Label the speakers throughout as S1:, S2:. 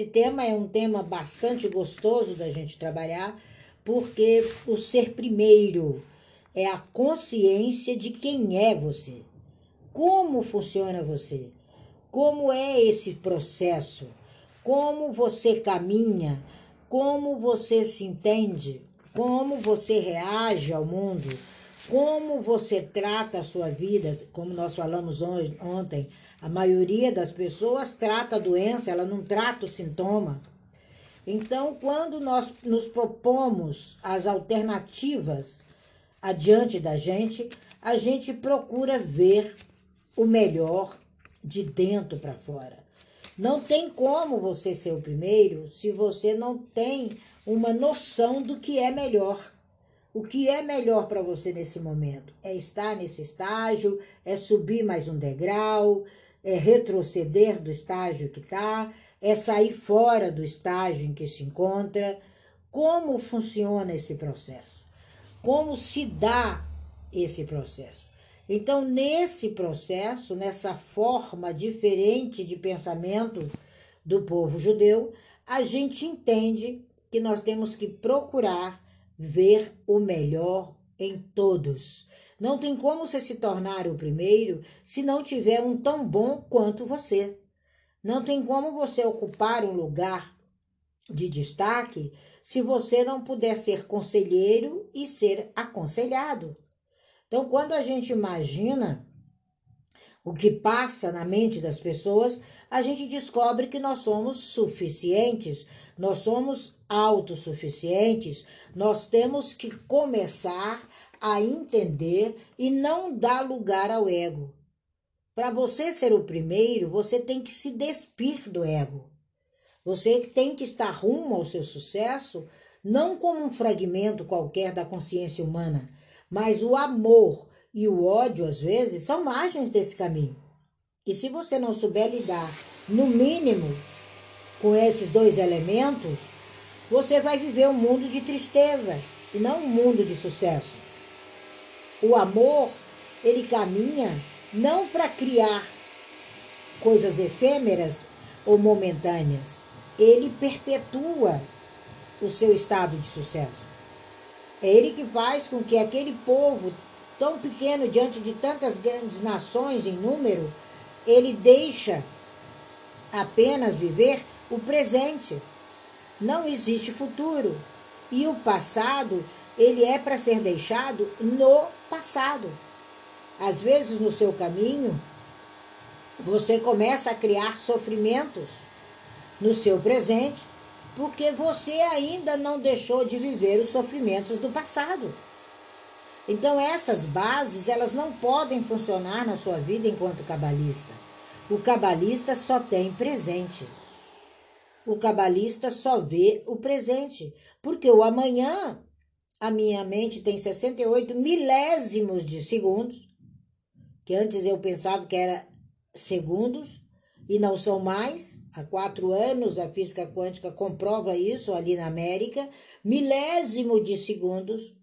S1: Esse tema é um tema bastante gostoso da gente trabalhar, porque o ser primeiro é a consciência de quem é você, como funciona você, como é esse processo, como você caminha, como você se entende, como você reage ao mundo, como você trata a sua vida, como nós falamos ontem, a maioria das pessoas trata a doença, ela não trata o sintoma. Então, quando nós nos propomos as alternativas adiante da gente, a gente procura ver o melhor de dentro para fora. Não tem como você ser o primeiro se você não tem uma noção do que é melhor. O que é melhor para você nesse momento? É estar nesse estágio, é subir mais um degrau, é retroceder do estágio que está, é sair fora do estágio em que se encontra. Como funciona esse processo? Como se dá esse processo? Então, nesse processo, nessa forma diferente de pensamento do povo judeu, a gente entende que nós temos que procurar ver o melhor em todos não tem como você se tornar o primeiro se não tiver um tão bom quanto você. Não tem como você ocupar um lugar de destaque se você não puder ser conselheiro e ser aconselhado. Então, quando a gente imagina o que passa na mente das pessoas, a gente descobre que nós somos suficientes, nós somos autossuficientes, nós temos que começar a entender e não dar lugar ao ego. Para você ser o primeiro, você tem que se despir do ego. Você tem que estar rumo ao seu sucesso, não como um fragmento qualquer da consciência humana, mas o amor e o ódio, às vezes, são margens desse caminho. E se você não souber lidar, no mínimo, com esses dois elementos, você vai viver um mundo de tristeza e não um mundo de sucesso. O amor, ele caminha não para criar coisas efêmeras ou momentâneas, ele perpetua o seu estado de sucesso. É ele que faz com que aquele povo tão pequeno diante de tantas grandes nações em número, ele deixa apenas viver o presente. Não existe futuro. E o passado ele é para ser deixado no passado. Às vezes, no seu caminho, você começa a criar sofrimentos no seu presente, porque você ainda não deixou de viver os sofrimentos do passado. Então, essas bases, elas não podem funcionar na sua vida enquanto cabalista. O cabalista só tem presente. O cabalista só vê o presente, porque o amanhã a minha mente tem 68 milésimos de segundos, que antes eu pensava que era segundos, e não são mais. Há quatro anos a física quântica comprova isso ali na América, milésimo de segundos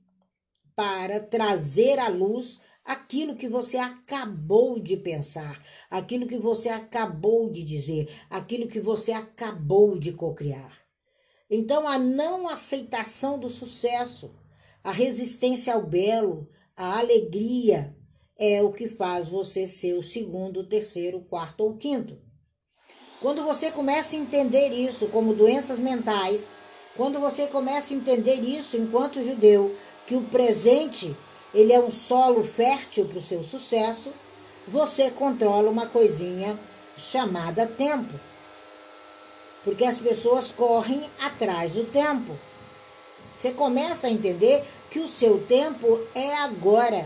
S1: para trazer à luz aquilo que você acabou de pensar, aquilo que você acabou de dizer, aquilo que você acabou de cocriar. Então, a não aceitação do sucesso a resistência ao belo, a alegria é o que faz você ser o segundo, terceiro, quarto ou quinto. Quando você começa a entender isso como doenças mentais, quando você começa a entender isso enquanto judeu, que o presente ele é um solo fértil para o seu sucesso, você controla uma coisinha chamada tempo. Porque as pessoas correm atrás do tempo. Você começa a entender que o seu tempo é agora.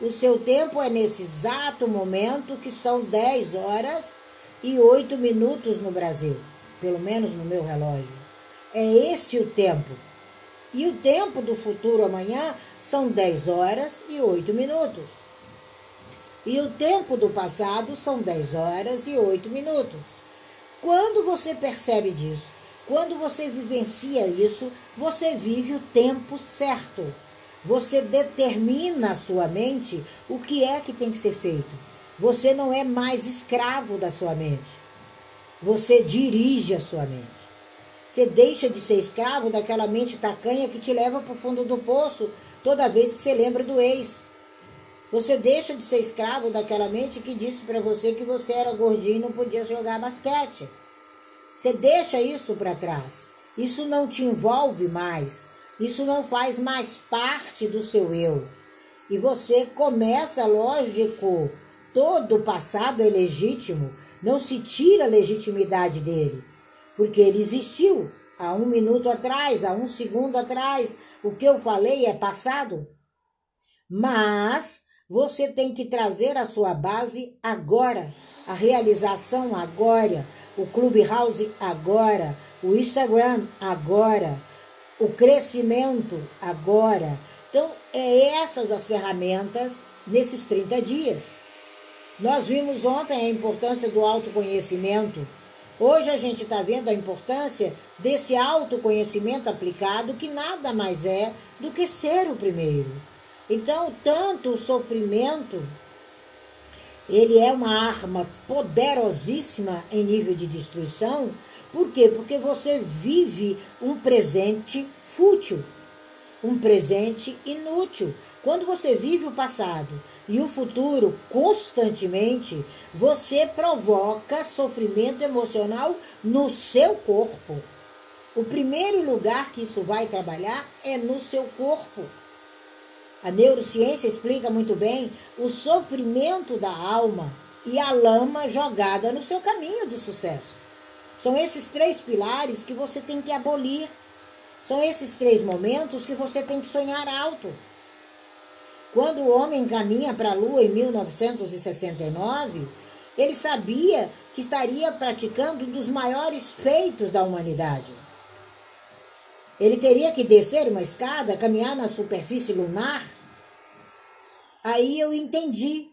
S1: O seu tempo é nesse exato momento, que são 10 horas e 8 minutos no Brasil, pelo menos no meu relógio. É esse o tempo. E o tempo do futuro amanhã são 10 horas e 8 minutos. E o tempo do passado são 10 horas e 8 minutos. Quando você percebe disso? Quando você vivencia isso, você vive o tempo certo. Você determina a sua mente o que é que tem que ser feito. Você não é mais escravo da sua mente. Você dirige a sua mente. Você deixa de ser escravo daquela mente tacanha que te leva para o fundo do poço toda vez que você lembra do ex. Você deixa de ser escravo daquela mente que disse para você que você era gordinho e não podia jogar basquete. Você deixa isso para trás. Isso não te envolve mais. Isso não faz mais parte do seu eu. E você começa, lógico, todo o passado é legítimo, não se tira a legitimidade dele, porque ele existiu há um minuto atrás, há um segundo atrás. O que eu falei é passado. Mas você tem que trazer a sua base agora, a realização agora, o Clubhouse agora, o Instagram agora, o crescimento agora. Então, é essas as ferramentas nesses 30 dias. Nós vimos ontem a importância do autoconhecimento. Hoje a gente está vendo a importância desse autoconhecimento aplicado, que nada mais é do que ser o primeiro. Então, tanto o sofrimento, ele é uma arma poderosíssima em nível de destruição. Por quê? Porque você vive um presente fútil, um presente inútil. Quando você vive o passado e o futuro constantemente, você provoca sofrimento emocional no seu corpo. O primeiro lugar que isso vai trabalhar é no seu corpo. A neurociência explica muito bem o sofrimento da alma e a lama jogada no seu caminho do sucesso. São esses três pilares que você tem que abolir. São esses três momentos que você tem que sonhar alto. Quando o homem caminha para a Lua em 1969, ele sabia que estaria praticando um dos maiores feitos da humanidade. Ele teria que descer uma escada, caminhar na superfície lunar Aí eu entendi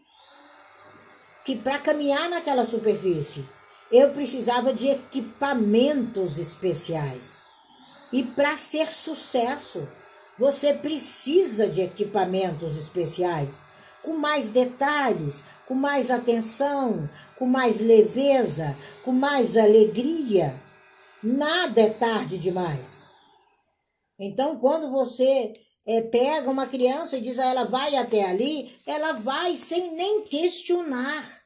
S1: que para caminhar naquela superfície eu precisava de equipamentos especiais. E para ser sucesso, você precisa de equipamentos especiais, com mais detalhes, com mais atenção, com mais leveza, com mais alegria. Nada é tarde demais. Então, quando você é, pega uma criança e diz a ela vai até ali, ela vai sem nem questionar.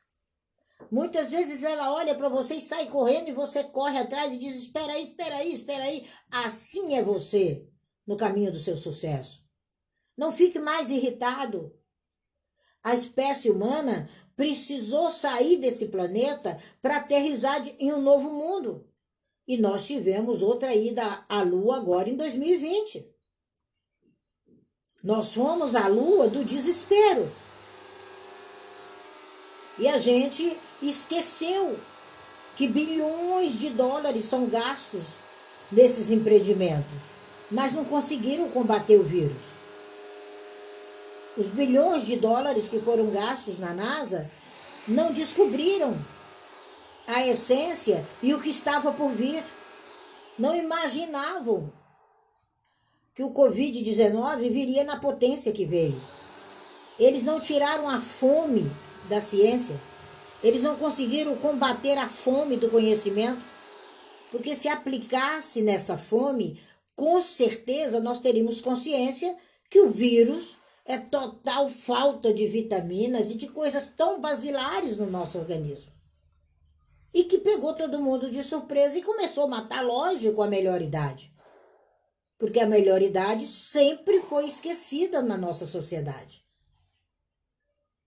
S1: Muitas vezes ela olha para você e sai correndo e você corre atrás e diz: Espera aí, espera aí, espera aí. Assim é você no caminho do seu sucesso. Não fique mais irritado. A espécie humana precisou sair desse planeta para aterrizar em um novo mundo. E nós tivemos outra ida à Lua agora em 2020. Nós fomos à lua do desespero. E a gente esqueceu que bilhões de dólares são gastos nesses empreendimentos, mas não conseguiram combater o vírus. Os bilhões de dólares que foram gastos na NASA não descobriram a essência e o que estava por vir. Não imaginavam que o Covid-19 viria na potência que veio. Eles não tiraram a fome da ciência, eles não conseguiram combater a fome do conhecimento, porque se aplicasse nessa fome, com certeza nós teríamos consciência que o vírus é total falta de vitaminas e de coisas tão basilares no nosso organismo. E que pegou todo mundo de surpresa e começou a matar, lógico, a melhor idade porque a melhor idade sempre foi esquecida na nossa sociedade.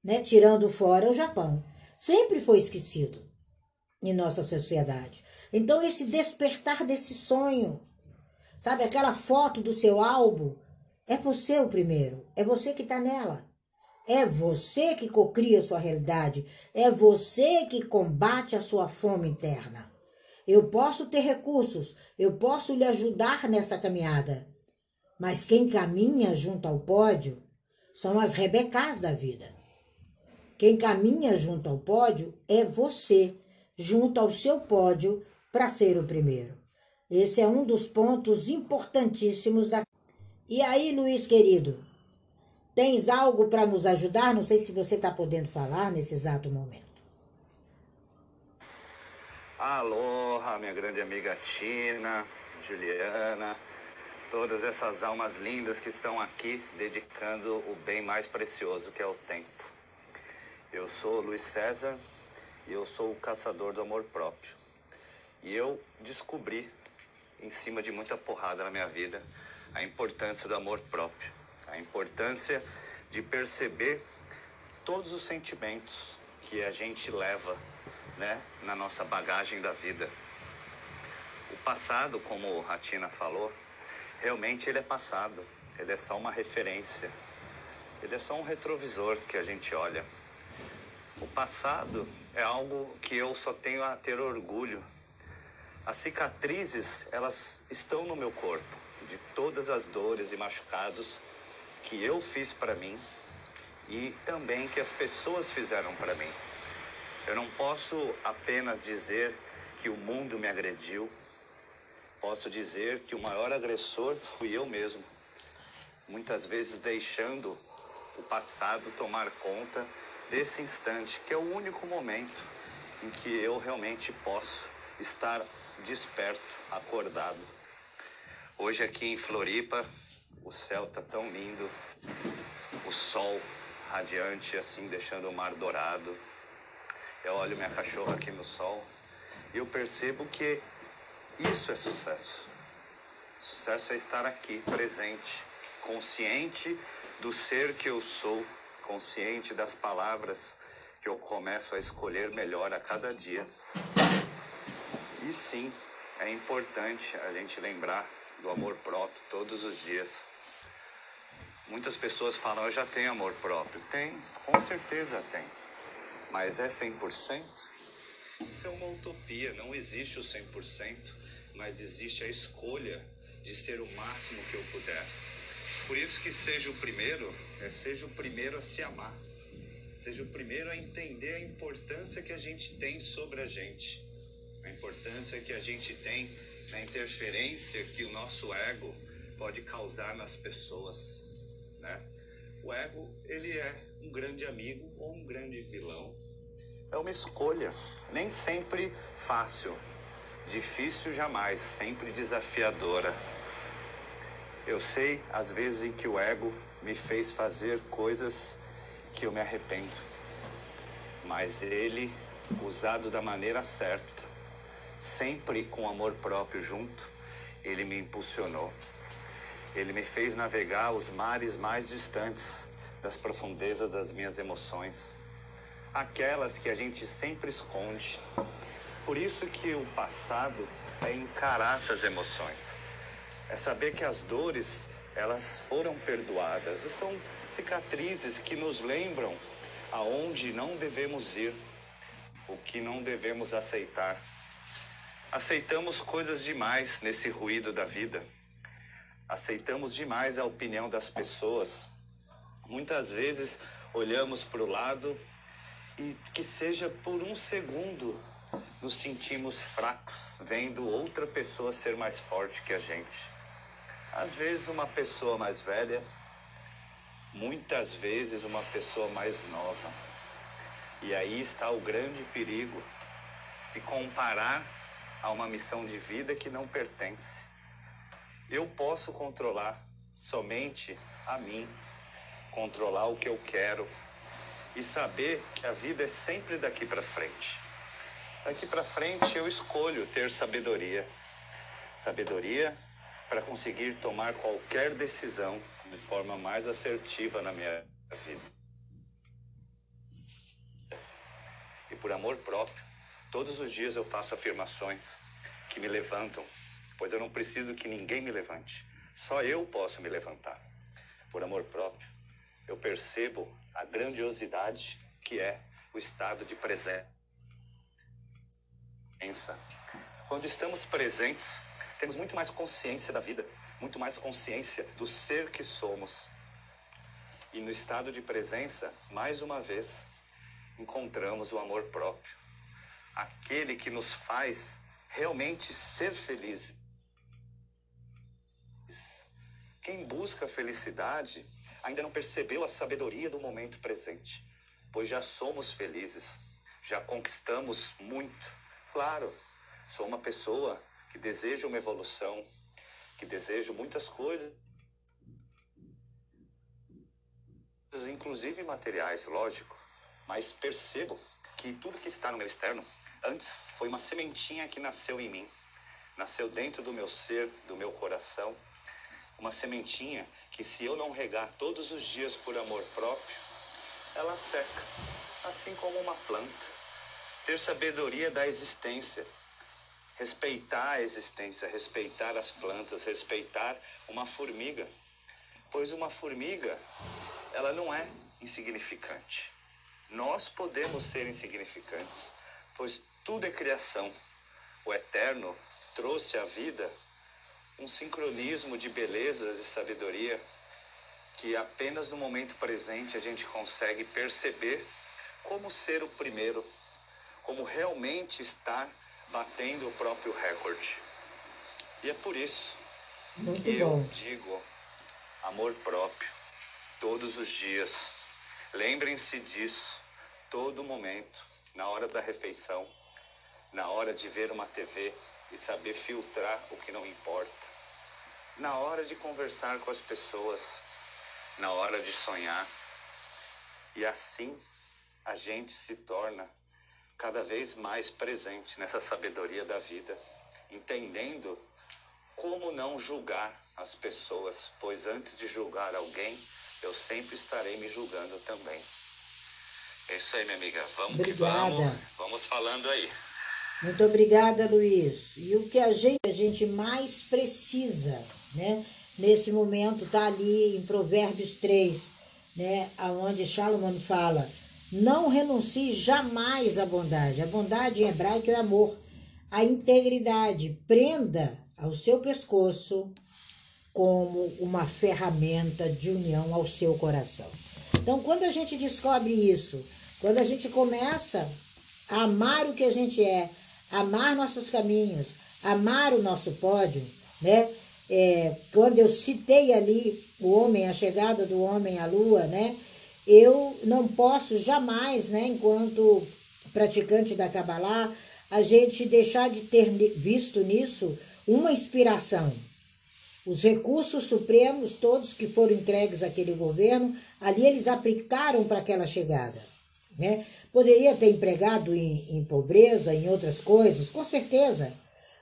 S1: Né? Tirando fora o Japão, sempre foi esquecido em nossa sociedade. Então, esse despertar desse sonho, sabe, aquela foto do seu álbum, é você o primeiro, é você que está nela. É você que cocria sua realidade, é você que combate a sua fome interna. Eu posso ter recursos, eu posso lhe ajudar nessa caminhada. Mas quem caminha junto ao pódio são as rebecás da vida. Quem caminha junto ao pódio é você, junto ao seu pódio, para ser o primeiro. Esse é um dos pontos importantíssimos da. E aí, Luiz querido, tens algo para nos ajudar? Não sei se você está podendo falar nesse exato momento.
S2: Aloha, minha grande amiga Tina, Juliana, todas essas almas lindas que estão aqui dedicando o bem mais precioso que é o tempo. Eu sou Luiz César e eu sou o caçador do amor próprio. E eu descobri, em cima de muita porrada na minha vida, a importância do amor próprio, a importância de perceber todos os sentimentos que a gente leva né, na nossa bagagem da vida. O passado, como a Tina falou, realmente ele é passado, ele é só uma referência, ele é só um retrovisor que a gente olha. O passado é algo que eu só tenho a ter orgulho. As cicatrizes, elas estão no meu corpo, de todas as dores e machucados que eu fiz para mim e também que as pessoas fizeram para mim. Eu não posso apenas dizer que o mundo me agrediu, posso dizer que o maior agressor fui eu mesmo. Muitas vezes deixando o passado tomar conta desse instante, que é o único momento em que eu realmente posso estar desperto, acordado. Hoje aqui em Floripa, o céu tá tão lindo, o sol radiante assim, deixando o mar dourado. Eu olho minha cachorra aqui no sol e eu percebo que isso é sucesso. Sucesso é estar aqui, presente, consciente do ser que eu sou, consciente das palavras que eu começo a escolher melhor a cada dia. E sim, é importante a gente lembrar do amor próprio todos os dias. Muitas pessoas falam, eu já tenho amor próprio. Tem, com certeza tem. Mas é 100%? Isso é uma utopia, não existe o 100%, mas existe a escolha de ser o máximo que eu puder. Por isso que seja o primeiro, é, seja o primeiro a se amar. Seja o primeiro a entender a importância que a gente tem sobre a gente. A importância que a gente tem na interferência que o nosso ego pode causar nas pessoas, né? O ego, ele é um grande amigo ou um grande vilão é uma escolha, nem sempre fácil, difícil jamais, sempre desafiadora. Eu sei às vezes em que o ego me fez fazer coisas que eu me arrependo, mas ele, usado da maneira certa, sempre com amor próprio junto, ele me impulsionou. Ele me fez navegar os mares mais distantes das profundezas das minhas emoções aquelas que a gente sempre esconde. Por isso que o passado é encarar essas emoções. É saber que as dores, elas foram perdoadas. São cicatrizes que nos lembram aonde não devemos ir, o que não devemos aceitar. Aceitamos coisas demais nesse ruído da vida. Aceitamos demais a opinião das pessoas. Muitas vezes olhamos para o lado e que seja por um segundo nos sentimos fracos, vendo outra pessoa ser mais forte que a gente. Às vezes uma pessoa mais velha, muitas vezes uma pessoa mais nova. E aí está o grande perigo, se comparar a uma missão de vida que não pertence. Eu posso controlar somente a mim, controlar o que eu quero, e saber que a vida é sempre daqui para frente. Daqui para frente eu escolho ter sabedoria. Sabedoria para conseguir tomar qualquer decisão de forma mais assertiva na minha vida. E por amor próprio, todos os dias eu faço afirmações que me levantam, pois eu não preciso que ninguém me levante. Só eu posso me levantar. Por amor próprio, eu percebo a grandiosidade que é o estado de presença. Quando estamos presentes, temos muito mais consciência da vida, muito mais consciência do ser que somos. E no estado de presença, mais uma vez, encontramos o amor próprio, aquele que nos faz realmente ser felizes. Quem busca felicidade ainda não percebeu a sabedoria do momento presente, pois já somos felizes, já conquistamos muito. Claro, Sou uma pessoa que deseja uma evolução, que deseja muitas coisas, inclusive materiais, lógico, mas percebo que tudo que está no meu externo antes foi uma sementinha que nasceu em mim, nasceu dentro do meu ser, do meu coração, uma sementinha que se eu não regar todos os dias por amor próprio, ela seca, assim como uma planta. Ter sabedoria da existência, respeitar a existência, respeitar as plantas, respeitar uma formiga, pois uma formiga, ela não é insignificante. Nós podemos ser insignificantes, pois tudo é criação. O Eterno trouxe à vida um sincronismo de belezas e sabedoria que apenas no momento presente a gente consegue perceber como ser o primeiro, como realmente estar batendo o próprio recorde. E é por isso
S1: Muito
S2: que
S1: bom.
S2: eu digo amor próprio todos os dias. Lembrem-se disso todo momento, na hora da refeição, na hora de ver uma TV e saber filtrar o que não importa, na hora de conversar com as pessoas, na hora de sonhar. E assim a gente se torna cada vez mais presente nessa sabedoria da vida, entendendo como não julgar as pessoas, pois antes de julgar alguém, eu sempre estarei me julgando também. É isso aí, minha amiga. Vamos que
S1: Obrigada.
S2: vamos. Vamos falando aí.
S1: Muito obrigada, Luiz. E o que a gente, a gente mais precisa, né? Nesse momento tá ali em Provérbios 3, né, aonde Salomão fala: "Não renuncie jamais à bondade". A bondade em hebraico é amor. A integridade prenda ao seu pescoço como uma ferramenta de união ao seu coração. Então, quando a gente descobre isso, quando a gente começa a amar o que a gente é, amar nossos caminhos, amar o nosso pódio, né? É, quando eu citei ali o homem, a chegada do homem à lua, né? Eu não posso jamais, né, enquanto praticante da Kabbalah, a gente deixar de ter visto nisso uma inspiração. Os recursos supremos, todos que foram entregues àquele governo, ali eles aplicaram para aquela chegada. Né? Poderia ter empregado em, em pobreza, em outras coisas, com certeza.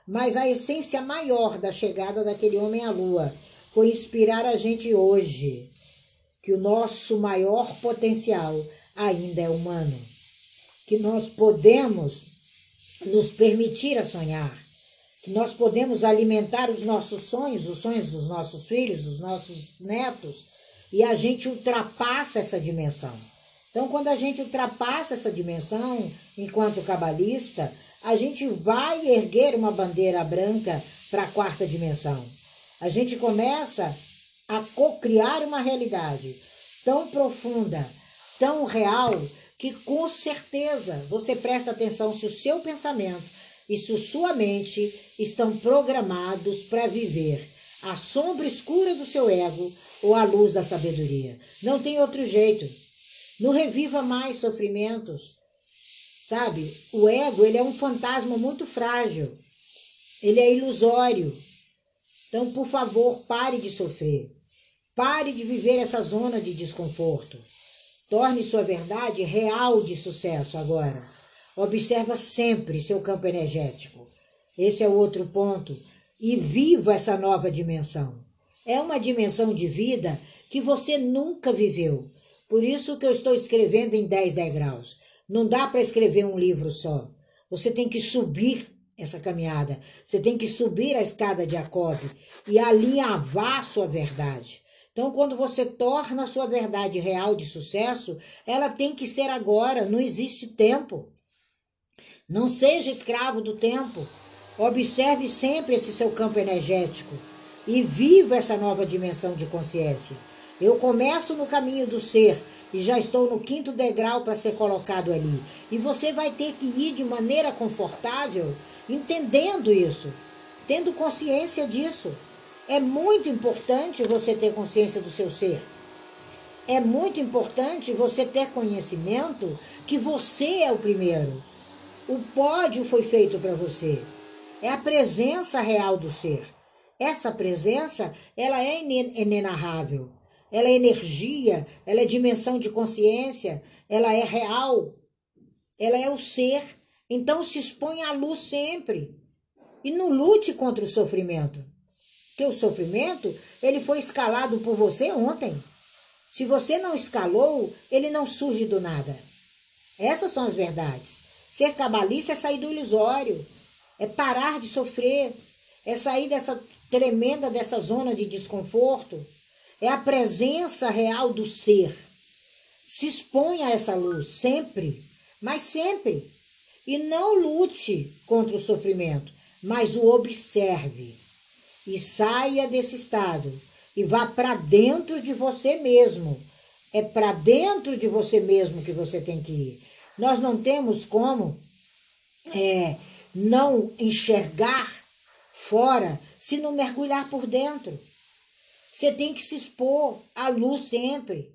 S1: Mas a essência maior da chegada daquele homem à lua foi inspirar a gente hoje que o nosso maior potencial ainda é humano. Que nós podemos nos permitir a sonhar. Que nós podemos alimentar os nossos sonhos, os sonhos dos nossos filhos, dos nossos netos, e a gente ultrapassa essa dimensão. Então, quando a gente ultrapassa essa dimensão, enquanto cabalista, a gente vai erguer uma bandeira branca para a quarta dimensão. A gente começa a co-criar uma realidade tão profunda, tão real, que com certeza você presta atenção se o seu pensamento e se sua mente estão programados para viver a sombra escura do seu ego ou a luz da sabedoria. Não tem outro jeito. Não reviva mais sofrimentos. Sabe? O ego, ele é um fantasma muito frágil. Ele é ilusório. Então, por favor, pare de sofrer. Pare de viver essa zona de desconforto. Torne sua verdade real de sucesso agora. Observa sempre seu campo energético. Esse é o outro ponto. E viva essa nova dimensão. É uma dimensão de vida que você nunca viveu. Por isso que eu estou escrevendo em 10 degraus. Não dá para escrever um livro só. Você tem que subir essa caminhada. Você tem que subir a escada de Jacob e alinhavar sua verdade. Então, quando você torna a sua verdade real de sucesso, ela tem que ser agora, não existe tempo. Não seja escravo do tempo. Observe sempre esse seu campo energético e viva essa nova dimensão de consciência. Eu começo no caminho do ser e já estou no quinto degrau para ser colocado ali. E você vai ter que ir de maneira confortável, entendendo isso, tendo consciência disso. É muito importante você ter consciência do seu ser. É muito importante você ter conhecimento que você é o primeiro. O pódio foi feito para você. É a presença real do ser. Essa presença, ela é inenarrável. Ela é energia, ela é dimensão de consciência, ela é real. Ela é o ser. Então se expõe à luz sempre. E não lute contra o sofrimento. Porque o sofrimento, ele foi escalado por você ontem. Se você não escalou, ele não surge do nada. Essas são as verdades. Ser cabalista é sair do ilusório, é parar de sofrer, é sair dessa tremenda dessa zona de desconforto, é a presença real do ser. Se expõe a essa luz sempre, mas sempre. E não lute contra o sofrimento, mas o observe. E saia desse estado e vá para dentro de você mesmo. É para dentro de você mesmo que você tem que ir. Nós não temos como é, não enxergar fora se não mergulhar por dentro. Você tem que se expor à luz sempre.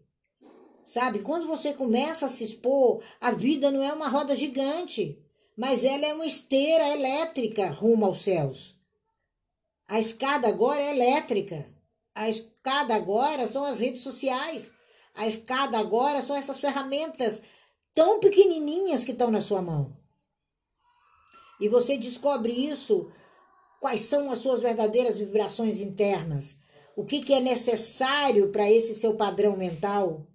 S1: Sabe? Quando você começa a se expor, a vida não é uma roda gigante, mas ela é uma esteira elétrica rumo aos céus. A escada agora é elétrica. A escada agora são as redes sociais. A escada agora são essas ferramentas tão pequenininhas que estão na sua mão. E você descobre isso, quais são as suas verdadeiras vibrações internas, o que, que é necessário para esse seu padrão mental,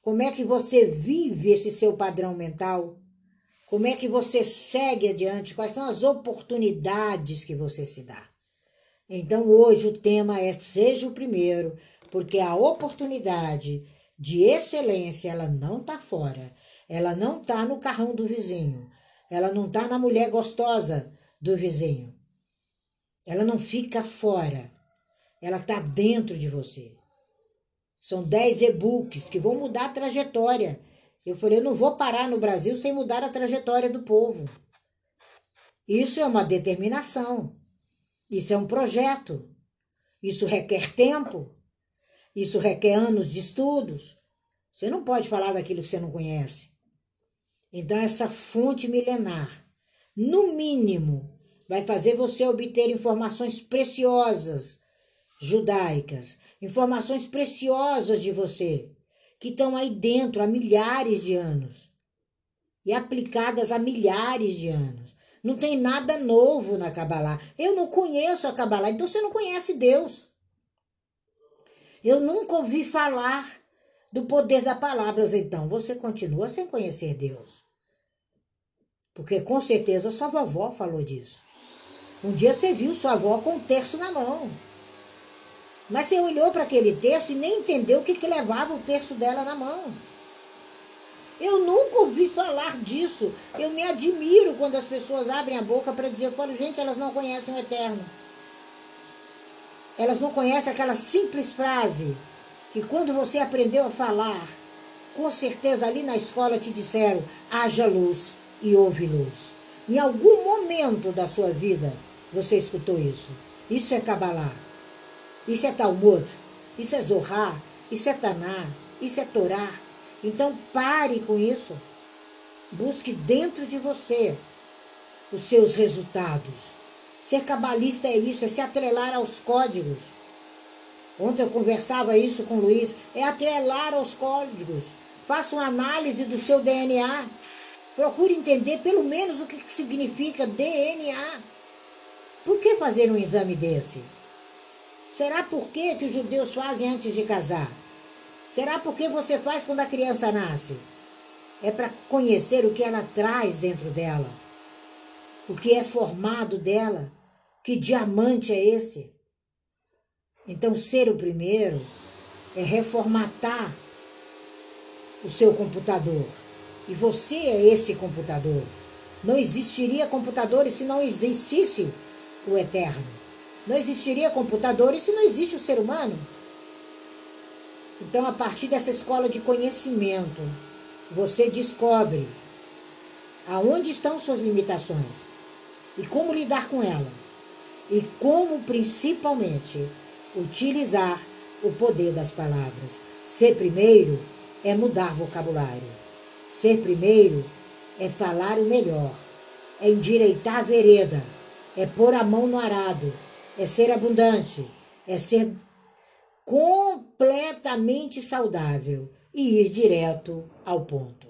S1: como é que você vive esse seu padrão mental, como é que você segue adiante, quais são as oportunidades que você se dá. Então hoje o tema é seja o primeiro, porque a oportunidade de excelência ela não está fora, ela não está no carrão do vizinho, ela não está na mulher gostosa do vizinho, ela não fica fora, ela está dentro de você. São 10 e-books que vão mudar a trajetória. Eu falei, eu não vou parar no Brasil sem mudar a trajetória do povo. Isso é uma determinação. Isso é um projeto. Isso requer tempo. Isso requer anos de estudos. Você não pode falar daquilo que você não conhece. Então, essa fonte milenar, no mínimo, vai fazer você obter informações preciosas judaicas, informações preciosas de você, que estão aí dentro há milhares de anos e aplicadas há milhares de anos. Não tem nada novo na Kabbalah. Eu não conheço a Kabbalah, então você não conhece Deus. Eu nunca ouvi falar do poder das palavras, então você continua sem conhecer Deus. Porque com certeza sua vovó falou disso. Um dia você viu sua avó com um terço na mão. Mas você olhou para aquele terço e nem entendeu o que, que levava o terço dela na mão. Eu nunca ouvi falar disso. Eu me admiro quando as pessoas abrem a boca para dizer, falo, gente, elas não conhecem o eterno. Elas não conhecem aquela simples frase que quando você aprendeu a falar, com certeza ali na escola te disseram, haja luz e houve luz. Em algum momento da sua vida você escutou isso. Isso é Kabbalah. Isso é Talmud. Isso é Zohar. Isso é Taná. Isso é Torá. Então pare com isso. Busque dentro de você os seus resultados. Ser cabalista é isso, é se atrelar aos códigos. Ontem eu conversava isso com o Luiz, é atrelar aos códigos. Faça uma análise do seu DNA. Procure entender pelo menos o que significa DNA. Por que fazer um exame desse? Será por que, que os judeus fazem antes de casar? Será porque você faz quando a criança nasce? É para conhecer o que ela traz dentro dela, o que é formado dela, que diamante é esse? Então, ser o primeiro é reformatar o seu computador. E você é esse computador. Não existiria computadores se não existisse o eterno. Não existiria computadores se não existe o ser humano. Então, a partir dessa escola de conhecimento, você descobre aonde estão suas limitações e como lidar com ela. E como, principalmente, utilizar o poder das palavras. Ser primeiro é mudar vocabulário. Ser primeiro é falar o melhor, é endireitar a vereda, é pôr a mão no arado, é ser abundante, é ser completamente saudável e ir direto ao ponto.